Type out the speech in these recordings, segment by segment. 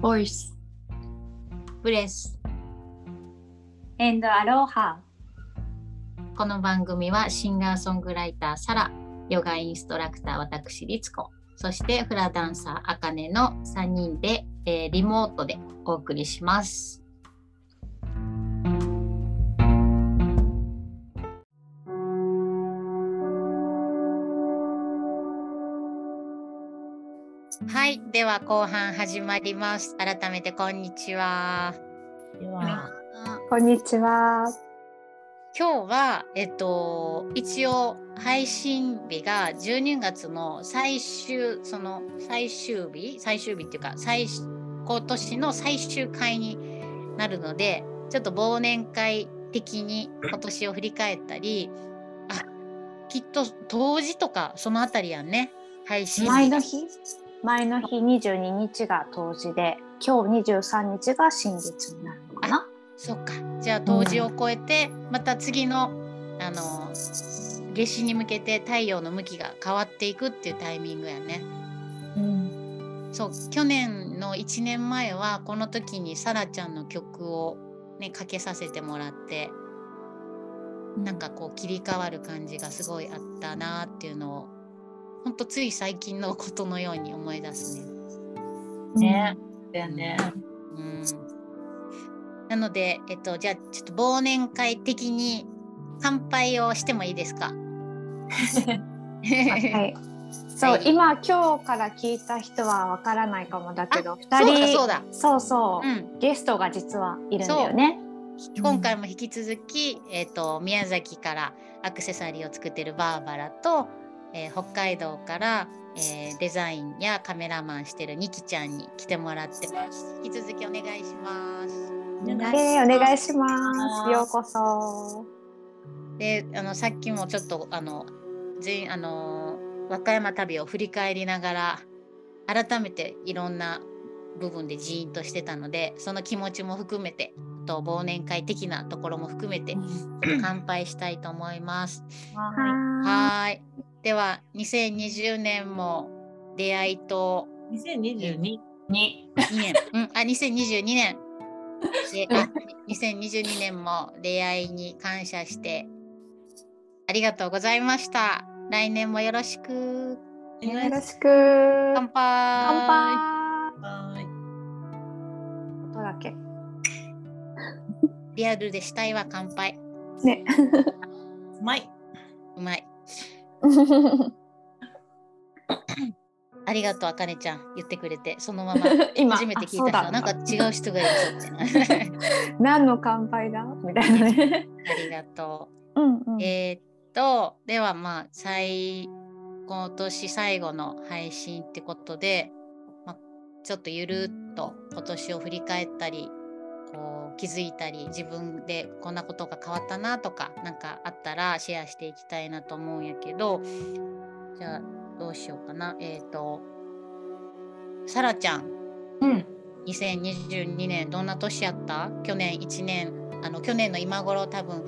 ボイスブレス and aloha. この番組はシンガーソングライターサラヨガインストラクター私リツコそしてフラダンサーあかねの3人で、えーリモートでお送りしますでは後半始まります。改めてこんにちは。こんにちは。今日は、えっと、一応配信日が12月の最終その最終日？最終日っていうか最今年の最終回になるのでちょっと忘年会的に今年を振り返ったりあきっと当時とかそのあたりやんね。配信日。前の日？前の日22日が冬至で今日23日が新月になるのかな？そっか。じゃあ冬至を超えて、また次のあの夏至に向けて太陽の向きが変わっていくっていうタイミングやね。うん。そう去年の1年前はこの時にさらちゃんの曲をねかけさせてもらってなんかこう切り替わる感じがすごいあったなっていうのをほんとつい最近のことのように思い出すね。ね。だよね。うん、なので、えっと、じゃあちょっと忘年会的に乾杯をしてもいいですか？はい。そう、はい。今今日から聞いた人はわからないかもだけど二そうだ人そうだ、そうそううん、ゲストが実はいるんだよね。今回も引き続き、えっと宮崎からアクセサリーを作ってるバーバラと、えー北海道から、えーデザインやカメラマンしてるニキちゃんに来てもらってます。引き続きお願いします。お願いしまますすようこそであのさっきもちょっとあの全あの和歌山旅を振り返りながら改めていろんな部分でジーンとしてたのでその気持ちも含めてあと忘年会的なところも含めて乾杯したいと思います。ははーいでは2020年も出会いと2022に2年、うん、あ2022年であ2022年も出会いに感謝してありがとうございました。来年もよろしく。いよろしく乾杯。乾杯はい音だけリアルでしたいは乾杯。ね うまい。うまい。ありがとう、あかねちゃん。言ってくれて、そのまま 今初めて聞いた人は、なんか違う人がいるぞってな。何の乾杯だ？みたいなねありがとうんうんう。えーっと、ではまあ、最今年最後の配信ってことで、まあ、ちょっとゆるっと今年を振り返ったり、こう気づいたり自分でこんなことが変わったなとかなんかあったらシェアしていきたいなと思うんやけどじゃあどうしようかな。えっ、とさらちゃん。うん。2022年どんな年やった？去年1年。あの去年の今頃多分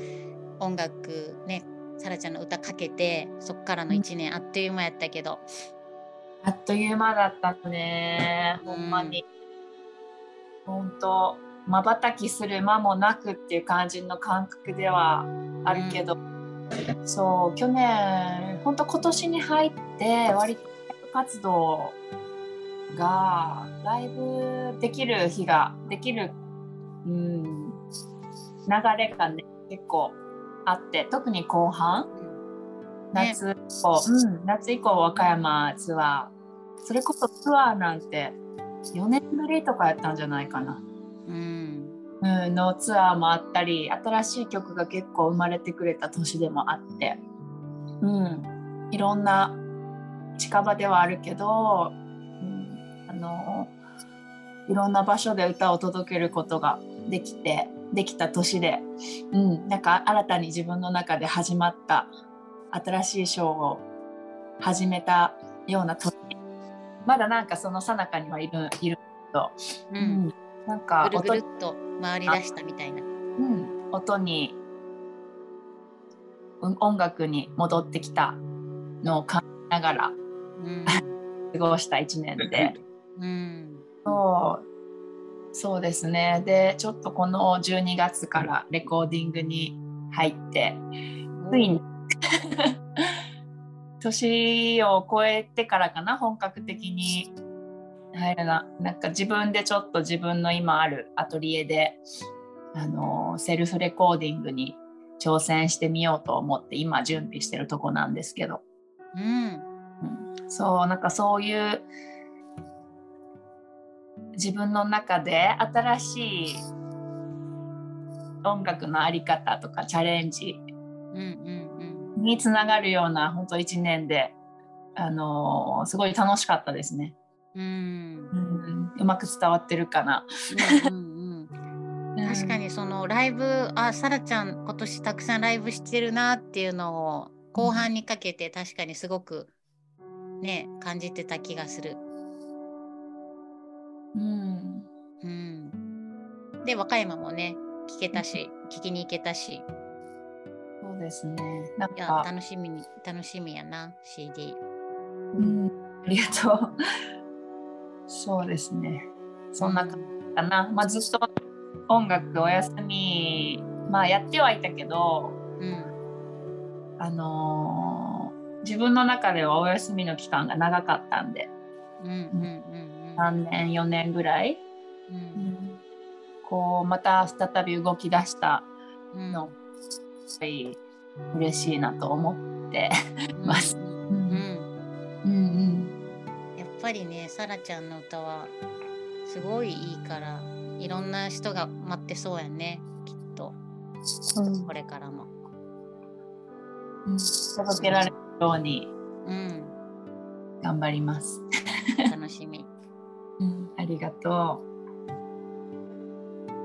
音楽ねさらちゃんの歌かけてそっからの1年あっという間やったけど。あっという間だったね。ほんまに。ほんと、まばたきする間もなくっていう感じの感覚ではあるけど、そう、去年、ほんと今年に入って、割と活動が、ライブできる日が、できる、うん、流れがね、結構あって、特に後半、ね夏以降、うん、夏以降和歌山ツアー。それこそツアーなんて4年ぶりとかやったんじゃないかな、うん。うん、のツアーもあったり新しい曲が結構生まれてくれた年でもあって、うん、いろんな近場ではあるけど、うん、あのいろんな場所で歌を届けることができてできた年で、うん、なんか新たに自分の中で始まった新しいショーを始めたような年。まだなんかその最中にはいるいるけど、ううんん、なんかぐるぐ音るっと回り出したみたいな。うん、音に、うん音楽に戻ってきたのを感じながらうん。過ごした1年で。うん。そう。そうですね。でちょっとこの12月からレコーディングに入ってついに 年を超えてからかな本格的に入るな。なんか自分でちょっと自分の今あるアトリエであのセルフレコーディングに挑戦してみようと思って今準備してるとこなんですけど、うん。うん、そうなんかそういう自分の中で新しい音楽の在り方とかチャレンジにつながるような本当1年で、あのーすごい楽しかったですね、うん。う。まく伝わってるかな。うん。うん。確かにそのライブあさらちゃん。今年たくさん。ライブしてるなっていうのを後半にかけて確かにすごくね感じてた気がする。うん、うん、で和歌山もね聞けたし聞きに行けたしそうですね。なん。か、楽しみに楽しみやな CD。うん、ありがとう。そうですね。そんな感じかな。まあ、ずっと音楽お休み、まあ、やってはいたけど、うん。あのー自分の中ではお休みの期間が長かったんで、うんうんうん3年、4年ぐらい、うん。うんこう、また再び動き出したうん。の、すごい嬉しいなと思ってます。うんぱりねさらちゃんの歌はすごいいいからいろんな人が待ってそうやねきっと。うん。これからも。うん、届けられるようにうん。頑張ります。楽しみ。うん、ありがと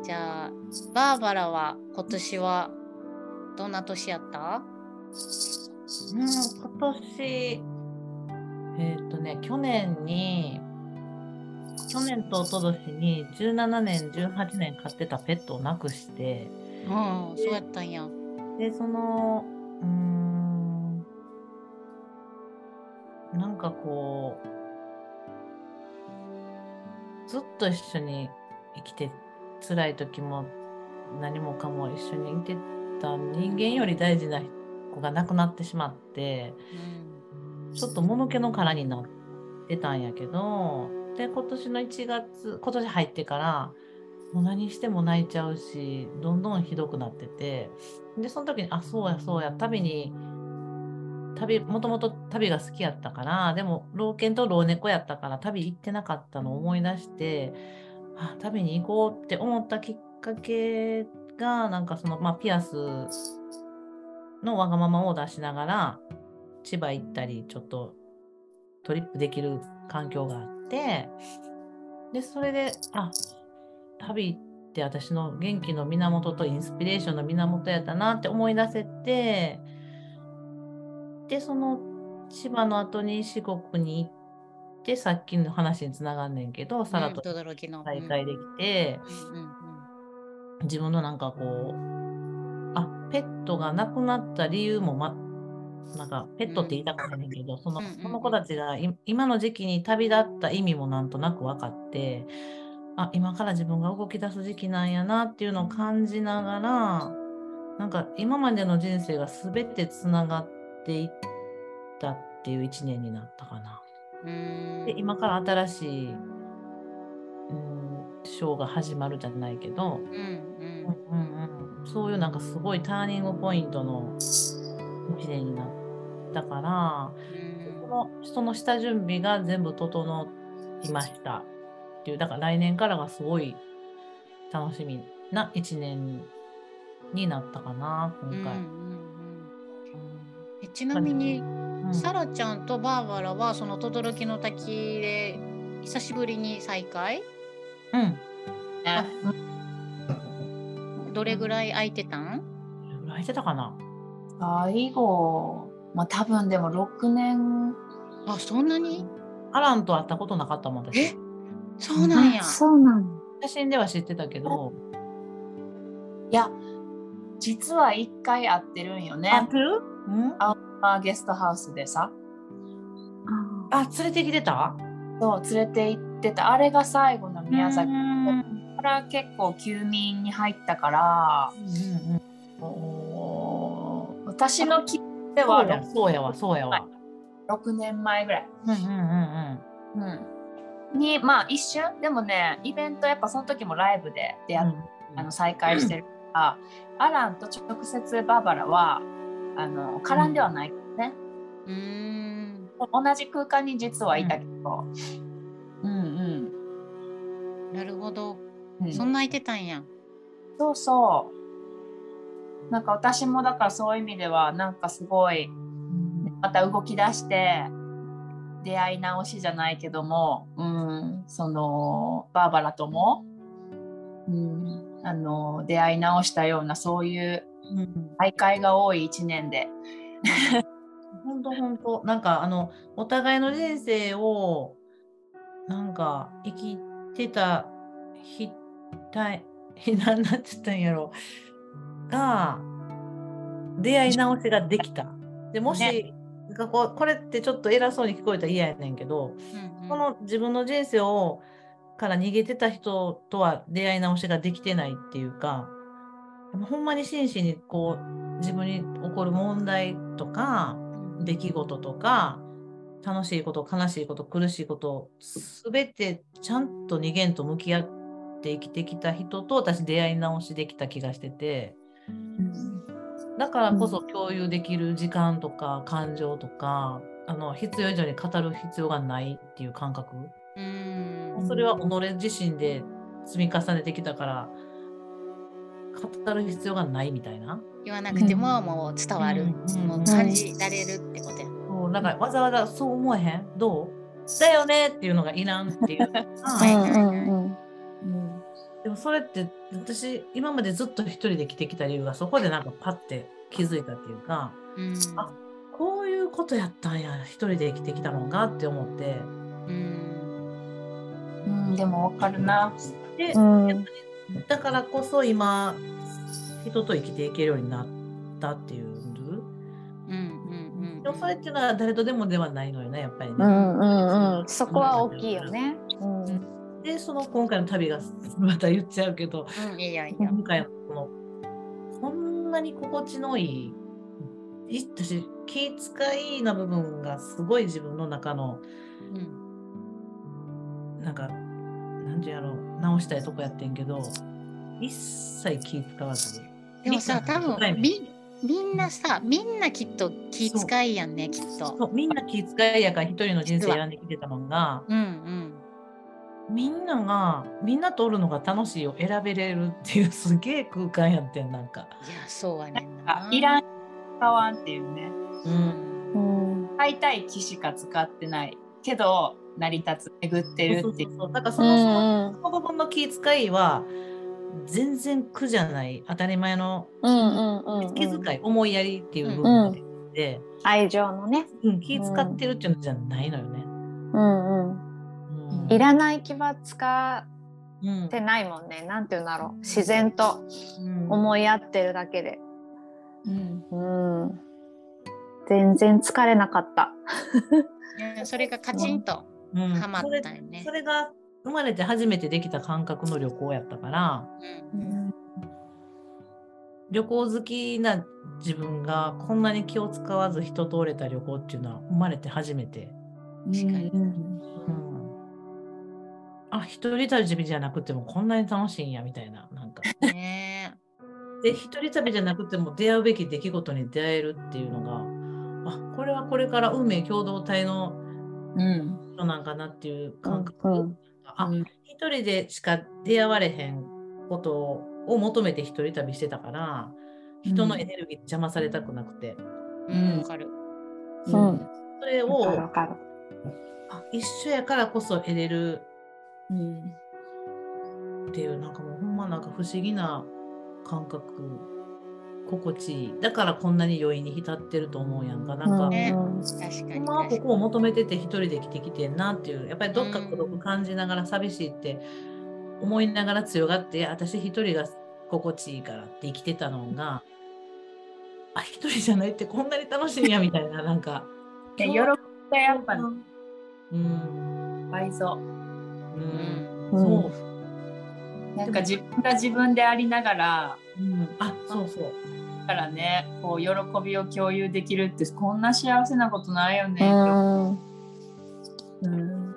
じゃあバーバラは今年はどんな年やった？うん、今年、えっ、とね、去年に、去年と一昨年に17年、18年飼ってたペットを亡くして、うんそうやったんや。で、その、うーん、なんかこう、ずっと一緒に生きて、辛い時も何もかも一緒にいてた人間より大事な子が亡くなってしまって、うんちょっともぬけの殻になってたんやけど、で、今年の1月、今年入ってから、もう何しても泣いちゃうし、どんどんひどくなってて、で、その時に、あ、そうや、そうや、旅に、旅、もともと旅が好きやったから、でも、老犬と老猫やったから、旅行ってなかったのを思い出して、あ、旅に行こうって思ったきっかけが、なんかその、まあ、ピアスのわがままを出しながら、千葉行ったり、ちょっとトリップできる環境があって、で、それで、あ、旅って私の元気の源とインスピレーションの源やったなって思い出せて、で、その千葉の後に四国に行って、さっきの話につながんねんけど、さらと。再会できて、うんうん自分のなんかこう、あ、ペットが亡くなった理由も、ま、なんかペットって言いたくないねんけど、そのうんうんうん。その子たちがい今の時期に旅立った意味もなんとなく分かって、あ、今から自分が動き出す時期なんやなっていうのを感じながら、なんか今までの人生が全てつながっていったっていう一年になったかな。で、今から新しい、うん、ショーが始まるじゃないけど、うん。うんうんうん、そういうなんかすごいターニングポイントの一年になったから、そのその下準備が全部整いましたっていう、だから来年からがすごい楽しみな一年になったかな、今回。うんうんちなみに、うん。サラちゃんとバーバラはその轟の滝で久しぶりに再会？うん。ねどれぐらい空いてたん？どれぐらいしてたかな？最後、まあ、多分でも6年。あそんなに？アランと会ったことなかったもん、私。え？そうなんや。あ。そうなの。写真では知ってたけど、いや実は1回会ってるんよね。会ってる？うん？あゲストハウスでさ。ああ、連れてきてた？そう連れて行ってた。あれが最後の宮崎から結構休眠に入ったから、うんうんおー私の記憶でそはそうやわそうやわ。6年前ぐらい。うんうんうんうん、にまあ一瞬。でもねイベントやっぱその時もライブで出会っあの再会してるから、アランと直接バーバラはあの絡んではないね、うーん。同じ空間に実はいたけど、うん。なるほど。うん、そんな空いてたんや。そうそうなんか私もだからそういう意味ではなんかすごいまた動き出して出会い直しじゃないけども、うん、そのバーバラとも、うん、あの出会い直したようなそういう大会が多い1年で。本当本当なんかあのお互いの人生をなんか生きてた日体何 なんて言ったんやろうが出会い直しができた。でもし、ね。なんかこうこれってちょっと偉そうに聞こえたら嫌やねんけど、うんうん。この自分の人生をから逃げてた人とは出会い直しができてないっていうかほんまに真摯にこう自分に起こる問題とか出来事とか楽しいこと悲しいこと苦しいこと全てちゃんと二元と向き合って生きてきた人と私出会い直しできた気がしててだからこそ共有できる時間とか感情とかあの必要以上に語る必要がないっていう感覚。うん。それは己自身で積み重ねてきたから語る必要がないみたいな。言わなくてももう伝わる、うん。もう感じられるってことや。そうなんかわざわざそう思えへん？どう？だよねっていうのがいらんっていう。うんでもそれって私今までずっと一人で生きてきた理由がそこでなんかパッて気づいたっていうかうん。あこういうことやったんや一人で生きてきたのがって思って。うん。うん、でもわかるな。で、うん。だからこそ今人と生きていけるようになったっていううんうんでもそれっていうのは誰とでもではないのよねやっぱりね。うんうん。うん。そこは大きいよね。うんでその今回の旅がまた言っちゃうけどうん。うん、いいよいいよ。今回のこのこんなに心地のいいい私気遣いな部分がすごい自分の中のうんなんかなんてやろう直したいとこやってんけど一切気使わずでもさ、多分みみんなさ、みんなきっと気遣いやんね、きっと。そうみんな気遣いやから一人の人生選んできてたのがうんうん。みんながみんなとおるのが楽しいを選べれるっていうすげえ空間やってんなんか。いや、そうはねんな。あいらん使わんっていうね。うんうん買いたい機しか使ってないけど成り立つ巡ってるっていう。そうそうそうだからそうんのその部分の気遣いは全然苦じゃない当たり前のうんうんうん気遣い、思いやりっていう部分で、愛情のね。うん気遣ってるっていうのじゃないのよね。うんいらない気は使うんってないもんね。なんて言うんだろう。自然とうん思い合ってるだけで。うんうん。全然疲れなかった。ねそれがカチンとうんはまっそれたよねそ。れが生まれて初めてできた感覚の旅行やったからうん旅行好きな自分がこんなに気を使わず人通れた旅行っていうのは生まれて初めて。確かにうんあ一人旅じゃなくてもこんなに楽しいんやみたいななんか。ねで一人旅じゃなくても出会うべき出来事に出会えるっていうのがあこれはこれから運命共同体のうん。人なんかなっていう感覚、うんう。ん。あ一人でしか出会われへんことを求めて一人旅してたから人のエネルギーに邪魔されたくなくて、うん、わかる。うん。それわかるをわかる。あ一緒やからこそ得れるうん。っていうなんかもうほんまなんか不思議な感覚心地いいだからこんなに余韻に浸ってると思うやんか。なんか、ねうん。確かに。ほんまは確かに。ここを求めてて一人で生きてきてんなっていうやっぱりどっか孤独感じながら寂しいって思いながら強がって私一人が心地いいからって生きてたのがあ一人じゃないってこんなに楽しいんやみたいななんか。で喜びがやっぱうん。倍増。うん。うん。そう。なんか自分が自分でありながらうん、あそうそう。だからねこう喜びを共有できるってこんな幸せなことないよね。うん。うん、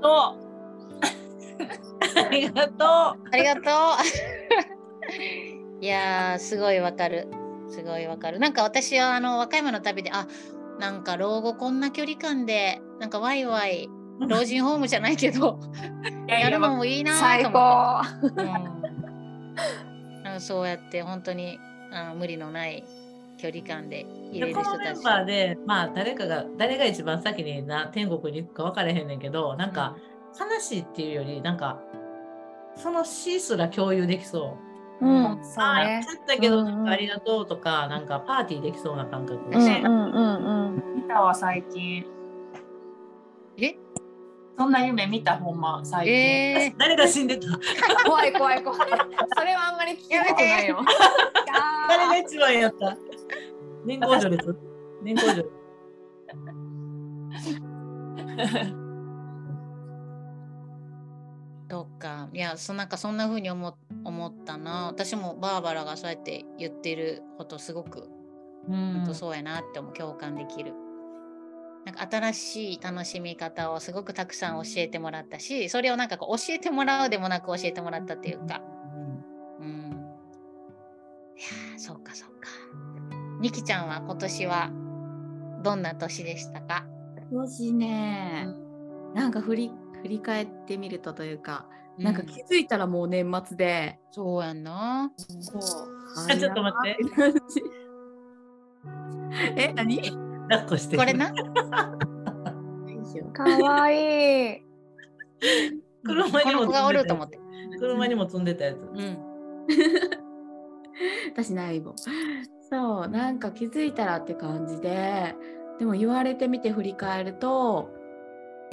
とありがとありがとう。いやーすごいわかる。すごいわかる。なんか私はあの和歌山の旅であなんか老後こんな距離感でなんかワイワイ老人ホームじゃないけどいやるのもいいなと思高。って。うん、そうやって本当にあの無理のない距離感で入れう。るこのメン人たち。バーで、まあ誰かが、誰が一番先にな天国に行くか分からへんねんけど、なんか悲しいっていうより、なんかその死すら共有できそう。うん、そうああ、やっねち。ゃったけど、うんうんありがとうとか、なんかパーティーできそうな感覚。うんうんうんうん。見たわ最近えそんな夢見たほんま最近。えー、誰が死んでた？怖い怖い怖い。それはあんまり聞きたくないよ。誰が一番やった？年功序列？年功序列。とかいやそなんかそんな風に思思ったな私もバーバラがそうやって言ってることすごくうん本当そうやなって思う共感できる。なんか新しい楽しみ方をすごくたくさん教えてもらったしそれをなんかこう教えてもらうでもなく教えてもらったっていうか。うん。いやーそうかそうか。みきちゃんは今年はどんな年でしたか？今年ね、なんか振り振り返ってみるとというか、なんか気づいたらもう年末で、そうやんな。そう。あ ちょっと待って。え、何？抱っこして。これな。かわいい。車にもこの子がおると思って。車にも積んでたやつ。うん。私ないも。ん。そう、なんか気づいたらって感じで、でも言われてみて振り返ると、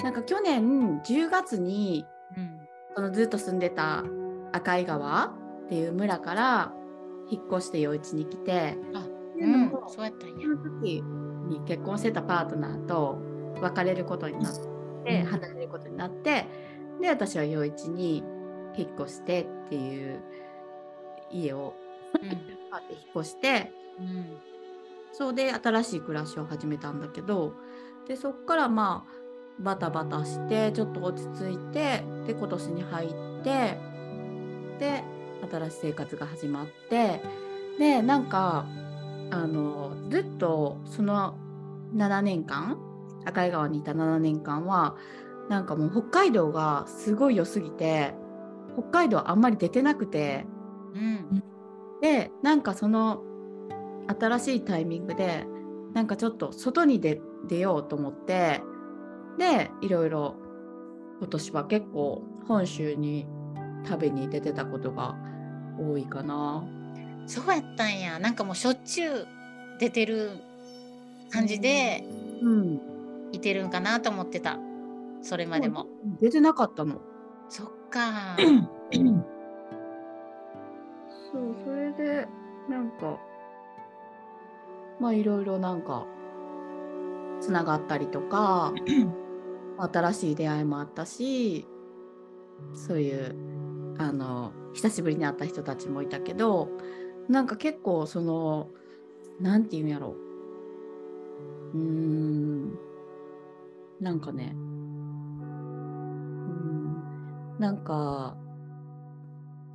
なんか去年10月にうん。そのずっと住んでた赤井川っていう村から引っ越して余市に来て、あうんそうやったんや。その時に結婚してたパートナーと別れることになって、離れることになってで私は余市に引っ越してっていう家をうん。引っ越してうん。そうで新しい暮らしを始めたんだけどでそっからまあバタバタしてちょっと落ち着いてで今年に入ってで新しい生活が始まってでなんかあのずっとその7年間？赤井川にいた7年間はなんかもう北海道がすごい良すぎて北海道あんまり出てなくて。うん。でなんかその新しいタイミングでなんかちょっと外に出出ようと思ってでいろいろ今年は結構本州に食べに出てたことが多いかな。そうやったんや。なんかもうしょっちゅう出てる感じでうん、いてるんかなと思ってた。それまでも。出てなかったの。そっか。そうそれでなんかまあいろいろなんかつながったりとか新しい出会いもあったしそういうあの久しぶりに会った人たちもいたけどなんか結構そのなんていうんやろうーん。なんかね。うん。なんか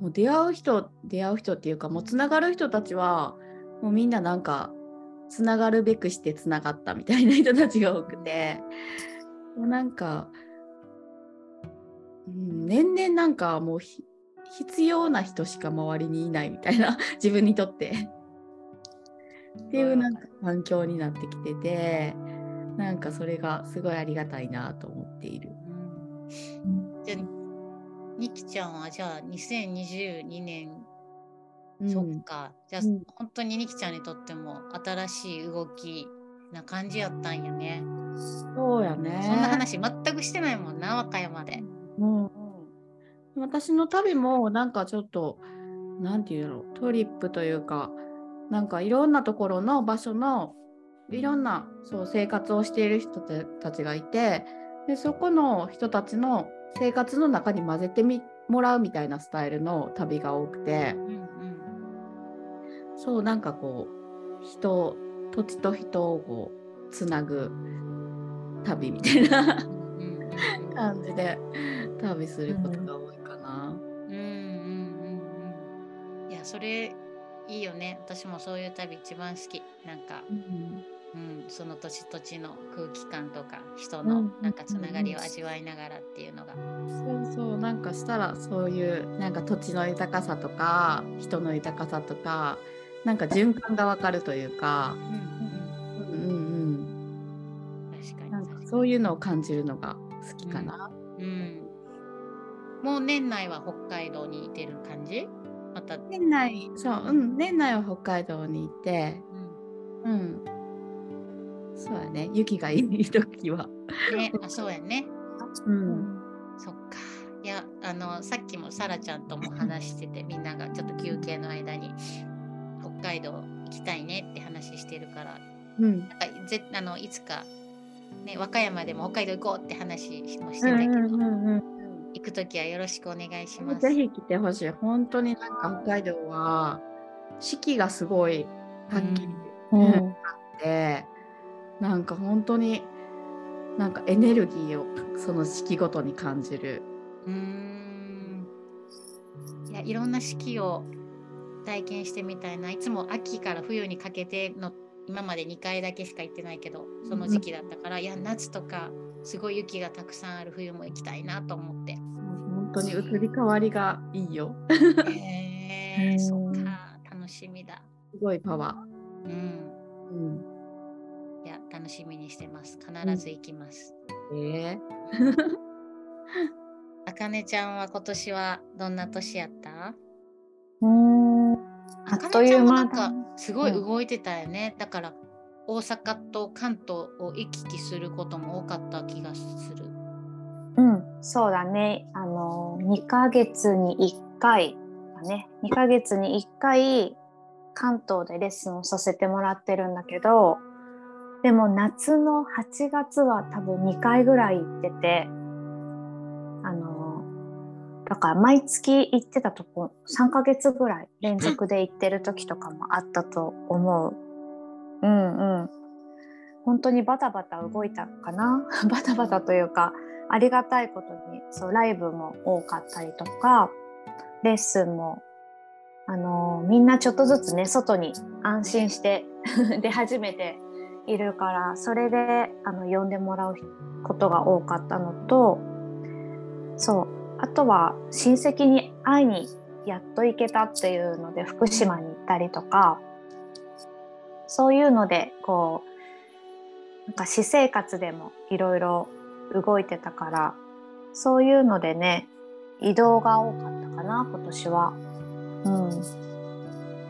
もう出会う人出会う人っていうかもうつながる人たちはもうみんななんかつながるべくしてつながったみたいな人たちが多くて。もうなんか、うん、年々なんかもう必要な人しか周りにいないみたいな自分にとって。っていうなんか環境になってきててなんかそれがすごいありがたいなと思っている。じゃあニキちゃんはじゃあ2022年、うんそっか。じゃあ、うん。本当にニキちゃんにとっても新しい動きな感じやったんやね、そうやね。そんな話全くしてないもんな和歌山で。うん。うん私の旅もなんかちょっとなんていうの？トリップというかなんかいろんなところの場所のいろんなそう生活をしている人たちがいてでそこの人たちの生活の中に混ぜてみもらうみたいなスタイルの旅が多くて。うんうんそうなんかこう人土地と人をこうつなぐ旅みたいな感じで旅することが多いかな。うんうんうんうん。いやそれいいよね。私もそういう旅一番好き。なんか、うん、その土地土地の空気感とか人のうん。なんかつながりを味わいながらっていうのが、そうそう。なんかしたらそういうなんか土地の豊かさとか人の豊かさとかなんか循環がわかるというか、うんうんうん。うんうん、確かになんか確かにそういうのを感じるのが好きかな。うん、もう年内は北海道にいてる感じ？また、うん、年内そう、うん、年内は北海道にいて、うん、そうやね。雪がいい時は。ねあそうやね。うん。そっか。いやあのさっきもさらちゃんとも話しててみんながちょっと休憩の間に北海道行きたいねって話してるから。うん。なんかぜあのいつか、ね、和歌山でも北海道行こうって話もしてたけど、行く時はよろしくお願いします。ぜひ来てほしい。本当になんか北海道は四季がすごいはっきりうんあって、なんか本当になんかエネルギーをその四季ごとに感じる。うーんいやいろんな四季を体験してみたいないつも秋から冬にかけての今まで2回だけしか行ってないけどその時期だったから、いや夏とかすごい雪がたくさんある冬も行きたいなと思って。本当に移り変わりがいいよ。へえうん。そっか。楽しみだ。すごいパワうん。ー。うん。いや楽しみにしてます。必ず行きます。えあかねちゃんは今年はどんな年やった？うん。あっという間あかねちゃんもなんかすごいうん動いてたよね、だから大阪と関東を行き来することも多かった気がする。うん、そうだね。あの2ヶ月に1回だね。2ヶ月に1回関東でレッスンをさせてもらってるんだけど、でも夏の8月は多分2回ぐらい行ってて、あのだから毎月行ってたとこ3ヶ月ぐらい連続で行ってる時とかもあったと思う。うんうん。本当にバタバタ動いたかな？バタバタというかありがたいことにそうライブも多かったりとかレッスンもあのみんなちょっとずつね外に安心して 出始めているからそれであの呼んでもらうことが多かったのとそうあとは親戚に会いにやっと行けたっていうので福島に行ったりとかそういうのでこうなんか私生活でもいろいろ動いてたからそういうのでね移動が多かったかな今年は。うん、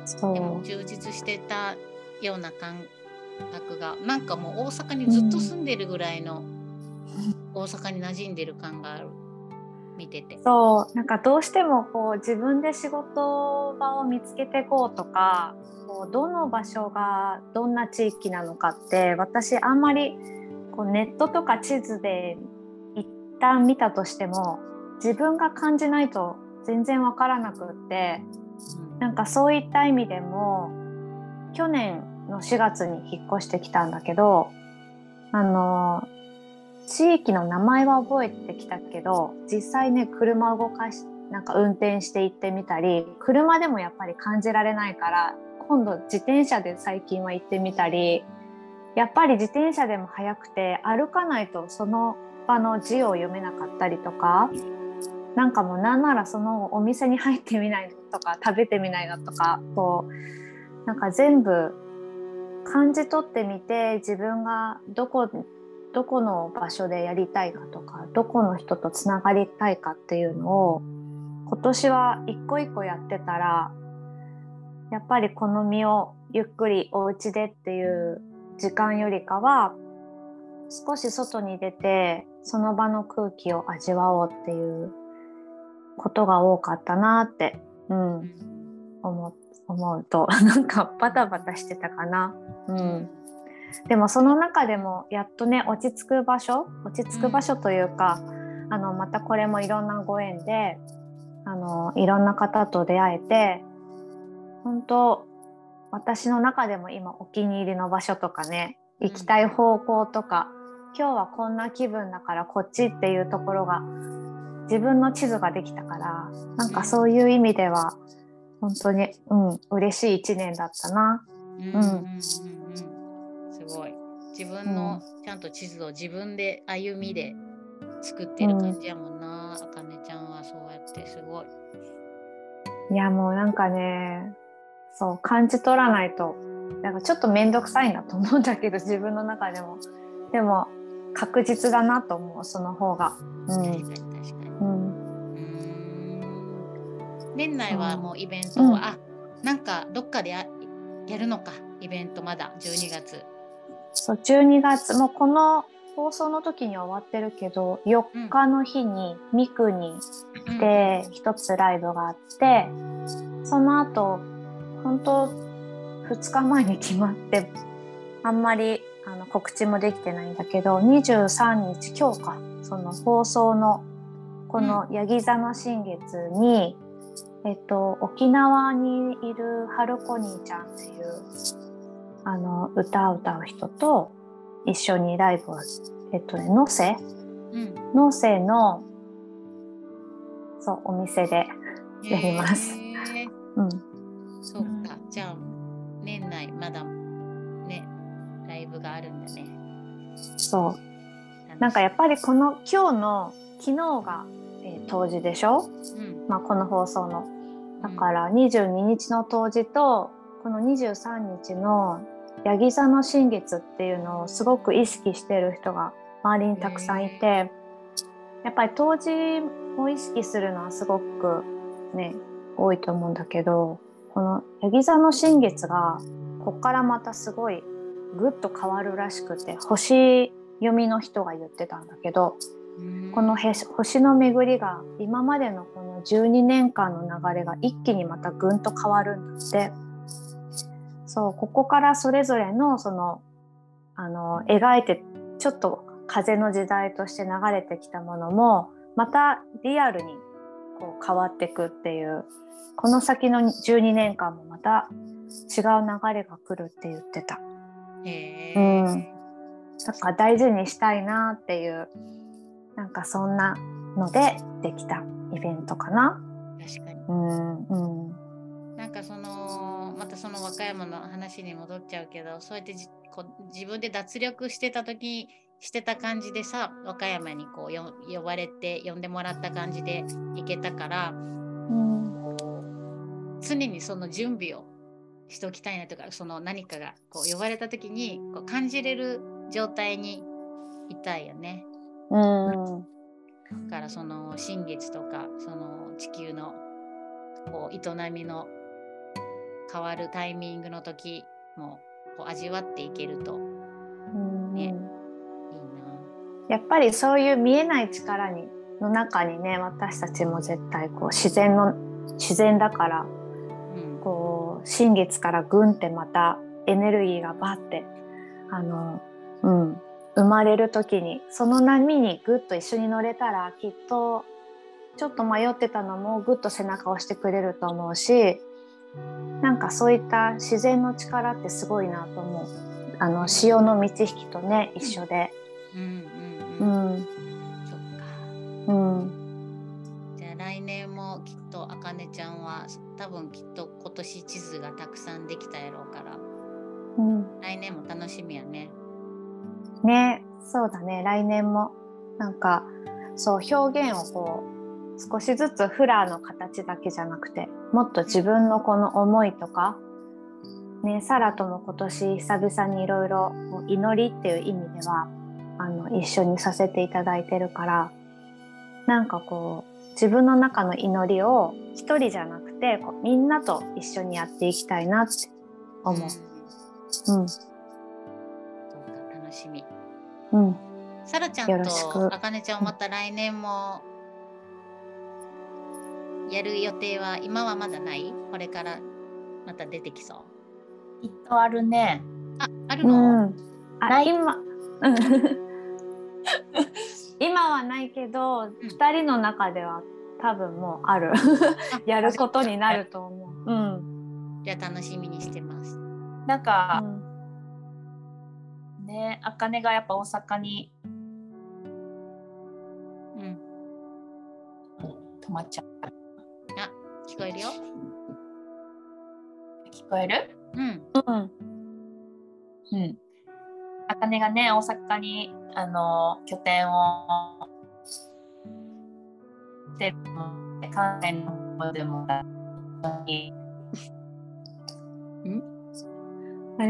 そう。でも充実してたような感覚がなんかもう大阪にずっと住んでるぐらいの、大阪に馴染んでる感がある。見てて。そう。なんかどうしてもこう自分で仕事場を見つけていこうとかこうどの場所がどんな地域なのかって私あんまりこうネットとか地図で一旦見たとしても自分が感じないと全然わからなくってなんかそういった意味でも去年の4月に引っ越してきたんだけどあの地域の名前は覚えてきたけど実際ね車を動かしなんか運転して行ってみたり車でもやっぱり感じられないから今度自転車で最近は行ってみたりやっぱり自転車でも速くて歩かないとその場の字を読めなかったりとかなんかもうなんならそのお店に入ってみないのとか食べてみないのとかこうなんか全部感じ取ってみて自分がどこどこの場所でやりたいかとかどこの人とつながりたいかっていうのを今年は一個一個やってたらやっぱりこの身をゆっくりお家でっていう時間よりかは少し外に出てその場の空気を味わおうっていうことが多かったなって、うん、思思うと なんかバタバタしてたかな。うん。でもその中でもやっとね落ち着く場所落ち着く場所というか、あのまたこれもいろんなご縁であのいろんな方と出会えて本当私の中でも今お気に入りの場所とかね行きたい方向とか、今日はこんな気分だからこっちっていうところが自分の地図ができたからなんかそういう意味では本当にうん嬉しい一年だったな。うん。うん。うんうんすごい。自分のちゃんと地図を自分で歩みで作ってる感じやもんな、あかねちゃんはそうやってすごい。いやもうなんかねそう感じ取らないと。なんかちょっと面倒くさいなと思うんだけど自分の中でも。でも確実だなと思うその方が。う確かに。ん。確かに。年内はもうイベントは、うん。あなんかどっかでややるのか。イベントまだ12月。そう12月。もうこの放送の時には終わってるけど4日の日に三国うん。で一つライブがあってその後本当2日前に決まってあんまりあの告知もできてないんだけど23日今日かその放送のこのヤギ座の新月に、えっと、沖縄にいる春子兄ちゃんっていうあの歌を歌う人と一緒にライブをえっとね能勢うん。能勢のそうお店でやります。へーライブがあるんだね。そう。なんかやっぱりこの今日の昨日が、えー冬至でしょ、うん。まあ、この放送の。だから22日の冬至とこの23日のヤギ座の新月っていうのをすごく意識してる人が周りにたくさんいてやっぱり冬至を意識するのはすごくね多いと思うんだけどこのヤギ座の新月がこっからまたすごいぐっと変わるらしくて星読みの人が言ってたんだけどうんこのへ星の巡りが今までのこの12年間の流れが一気にまたぐんと変わるんだってそうここからそれぞれのそのあの描いてちょっと風の時代として流れてきたものもまたリアルにこう変わっていくっていうこの先の12年間もまた違う流れが来るって言ってた。へうーんだから大事にしたいなっていうなんかそんなのでできたイベントかな。確かに。うんうんなんかそのまたその和歌山の話に戻っちゃうけどそうやってじこう自分で脱力してた時してた感じでさ和歌山にこうよ呼ばれて呼んでもらった感じで行けたからうん常にその準備をしておきたいなとかその何かがこう呼ばれた時にこう感じれる状態にいたいよね。うんだからその新月とかその地球のこう営みの変わるタイミングの時もこう味わっていけるといいうんねな。やっぱりそういう見えない力にの中にね私たちも絶対こう自然の自然だからうん新月からぐんってまたエネルギーがバッてあの、うん、生まれる時にその波にぐっと一緒に乗れたらきっとちょっと迷ってたのもぐっと背中を押してくれると思うしなんかそういった自然の力ってすごいなと思う。あの潮の満ち引きとね一緒で。うんうんううんんそっか。うんじゃあ来年もきっとあかねちゃんは多分きっと今年地図がたくさんできたやろうから。うん。来年も楽しみやね。ねそうだね。来年も。なんかそう表現をこう少しずつフラーの形だけじゃなくてもっと自分のこの思いとか、ね、サラとも今年久々にいろいろ祈りっていう意味ではあの一緒にさせていただいてるからなんかこう自分の中の祈りを一人じゃなくてこうみんなと一緒にやっていきたいなって思う。うん。そうか楽しみ。うん。さらちゃんとくあかねちゃんまた来年もやる予定は今はまだない？これからまた出てきそう。きっとあるね。あ、あるうの、ん、あ来今。うん 今ははないけど、2人の中では多分もうある。やることになると思う。うん、じゃあ楽しみにしてます。なんか、うん。ねあかねがやっぱ大阪にうん、泊まっちゃった。聞こえるよ。聞こえる？うん、うん。うんあかねがね大阪にあの拠点をして関西の方でもあれ？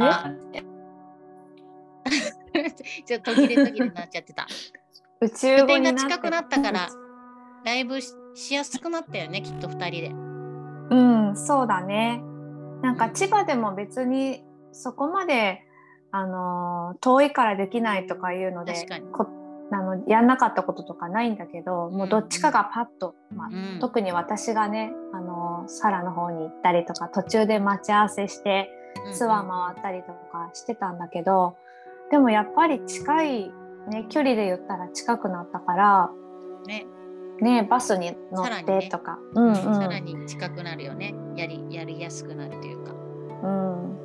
あ ちょっと途切れ途切れになっちゃってた。宇宙拠語になって点が近くなったからライブししやすくなったよねきっと2人で。うんそうだねなんか千葉でも別にそこまであのー遠いからできないとかいうのであのやんなかったこととかないんだけど、もうどっちかがパッと、まあうん。特に私がねあのーサラの方に行ったりとか途中で待ち合わせしてツアー回ったりとかしてたんだけど、でもやっぱり近い、ね、距離で言ったら近くなったから、ね、ね、バスに乗っさらにね。てとか、うんうん。さらに近くなるよね。やりやりやすくなるというか。うん。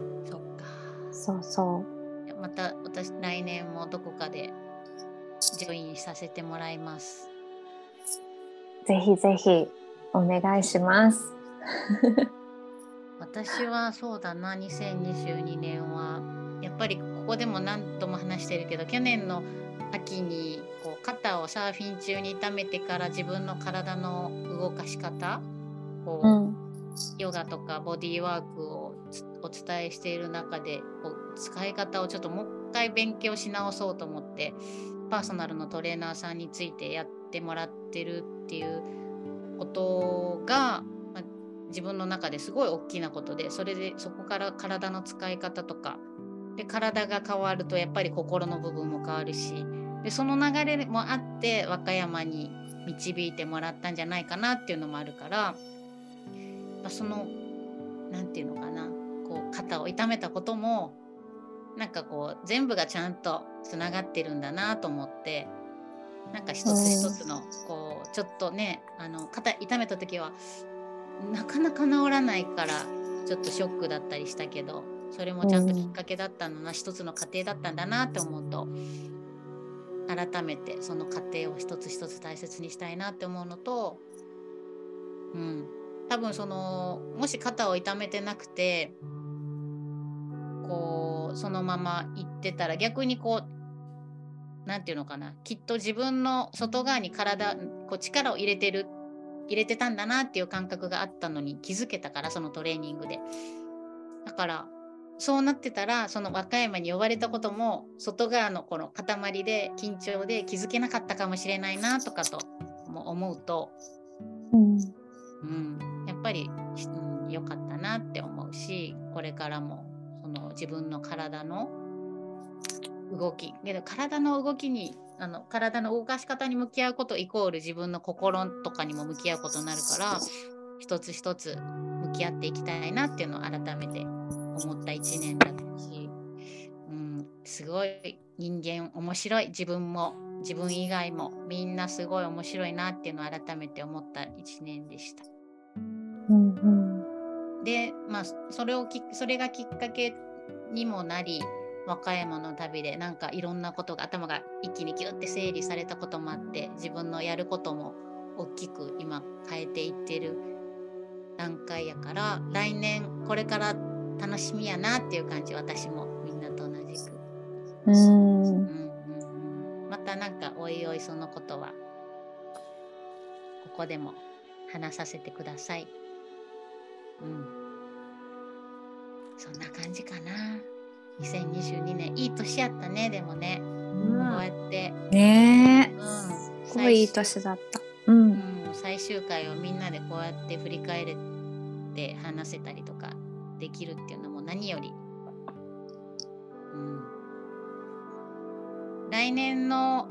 そうそうまた私来年もどこかでジョインさせてもらいます。ぜひぜひお願いします。私はそうだな2022年はやっぱりここでも何度も話してるけど去年の秋にこう肩をサーフィン中に痛めてから自分の体の動かし方こう、うん、ヨガとかボディーワークをつお伝えしている中で使い方をちょっともう一回勉強し直そうと思ってパーソナルのトレーナーさんについてやってもらってるっていうことが、まあ自分の中ですごい大きなことでそれでそこから体の使い方とかで体が変わるとやっぱり心の部分も変わるしでその流れもあって和歌山に導いてもらったんじゃないかなっていうのもあるから。まその何て言うのかな肩を痛めたこともなんかこう全部がちゃんとつながってるんだなと思ってなんか一つ一つのこうちょっとねあの肩痛めた時はなかなか治らないからちょっとショックだったりしたけどそれもちゃんときっかけだったんだな、一つの過程だったんだなって思うと改めてその過程を一つ一つ大切にしたいなって思うのとうん。多分そのもし肩を痛めてなくてこうそのまま行ってたら逆にこうなんていうのかなきっと自分の外側に体こう力を入れてる入れてたんだなっていう感覚があったのに気づけたからそのトレーニングで。だからそうなってたらその和歌山に呼ばれたことも外側のこの塊で緊張で気づけなかったかもしれないなとかとも思うとうん、うん、やっぱり良、うん、良かったなって思うしこれからもその自分の体の動き。けど体の動きにあの体の動かし方に向き合うことイコール自分の心とかにも向き合うことになるから一つ一つ向き合っていきたいなっていうのを改めて思った一年だったし、うん、すごい人間面白い。自分も自分以外もみんなすごい面白いなっていうのを改めて思った一年でした。うん、うん、でまあそれをきそれがきっかけにもなり和歌山の旅でなんかいろんなことが頭が一気にギュッて整理されたこともあって自分のやることも大きく今変えていってる段階やから来年これから楽しみやなっていう感じ私もみんなと同じく。うん、うん、またなんかおいおいそのことはここでも話させてください。うん。そんな感じかな。2022年いい年やったねでもね、こうやって、ねえ、うん、すごいいい年だった。うん、うん、最終回をみんなでこうやって振り返れて話せたりとかできるっていうのも何より、うん、来年の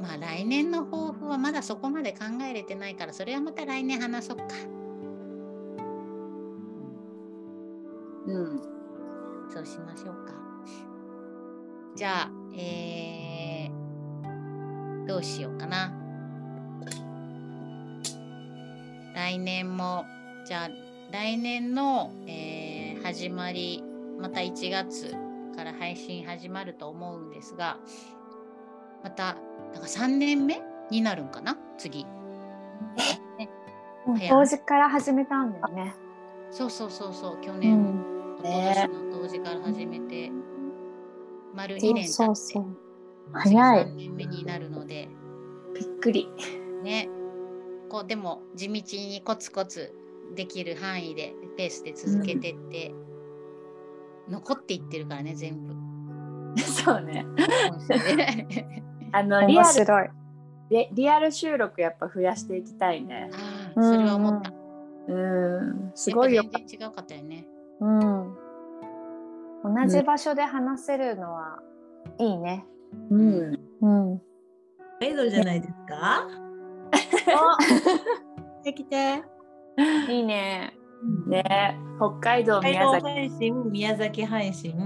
まあ来年の抱負はまだそこまで考えれてないからそれはまた来年話そうか。うんそうしましょうか。じゃあ、えー、どうしようかな。来年もじゃあ来年の、えー始まりまた1月から配信始まると思うんですがまたなんか3年目になるんかな？次。ね当時から始めたんだよね。そうそうそうそう去う年、ん。今年の当時から始めて丸2年経ってそうそうそう。早い3年目になるのでびっくり。ねこうでも地道にコツコツできる範囲でペースで続けてって、残っていってるからね全部そうね。あのリアルリアル収録やっぱ増やしていきたいね。ああそれは思った、うん。すごいよやっ。ぱ全然違うかったよねうん。同じ場所で話せるのはいいね。うん。うん。北海道じゃないですか？できて。いいね。ね北海道宮崎配信、宮崎配信。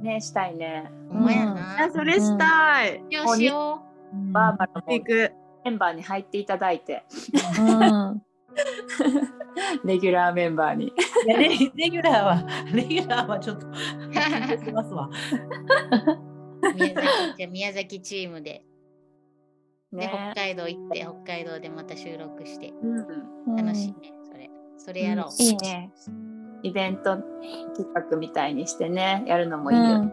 ねしたいね。ほんそれしたい。よしよバーバラ。メンバーに入っていただいてうん。レギュラーメンバーに。いやレレギュラーは、レギュラーはちょっとしますわ。宮崎じゃあ宮崎チームでで、ね北海道行って北海道でまた収録してうん。楽しいね、それそれやろう、いいね。イベント企画みたいにしてねやるのもいいよ。うん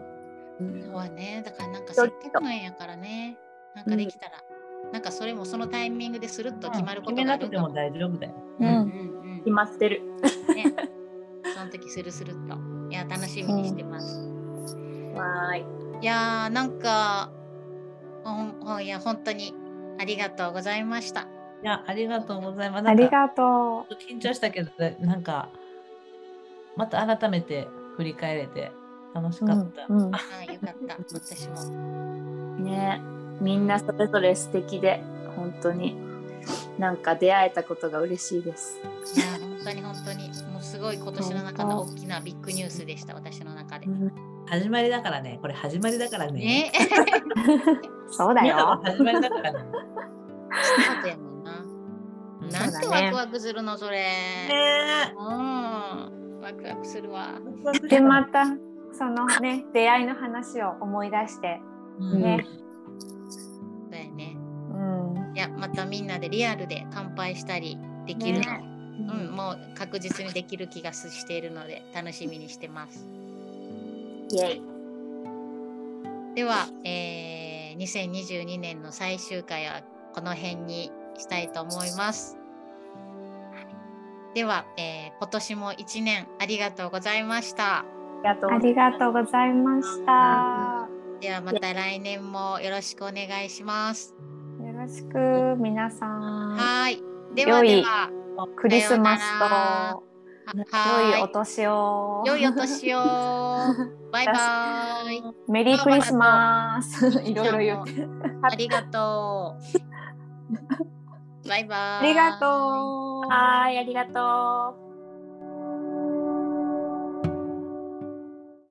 うんそうはね、だからなんかせっかくなんやからね、なんかできたら、なんかそれもそのタイミングでするっと決まること決めなくてもがあるかも。大丈夫だよ。う。うんんうん決まってる。うん。ね。その時するするっと。いや、楽しみにしてます。わーい。いやー、なんか、ほんいや、本当にありがとうございました。いや、ありがとうございます。ありがとちょっと緊張したけど、なんか、また改めて振り返れて楽しう。かった。うんうんあーよかった、私も。ねみんなそれぞれ素敵で本当になんか出会えたことが嬉しいです。いやー、本当に本当に、もうすごい今年の中の大きなビッグニュースでした、私の中で。始まりだからね。これ始まりだからね。ね。そうだよ。始まりだからね。スタートやもんな。うんなんてワクワクするの、それ。ねうん。ワクワクするわ。えでまたそのね出会いの話を思い出して。うんね。いや、またみんなでリアルで乾杯したりできるの。ねうん、もう確実にできる気がしているので楽しみにしてます。イエイ。では、えー、2022年の最終回はこの辺にしたいと思います。では、えー今年も1年ありがとうございました。ありがとうありがとうございました。ではまた来年もよろしくお願いします。よろしく皆さん。はい。では良いでは、クリスマスとは良いおい。年を。良いお年を。バイバイ。メリークリスマス。いろいろ言って。ありがとう。バイバイ。ありがとう。はい、ありがとう。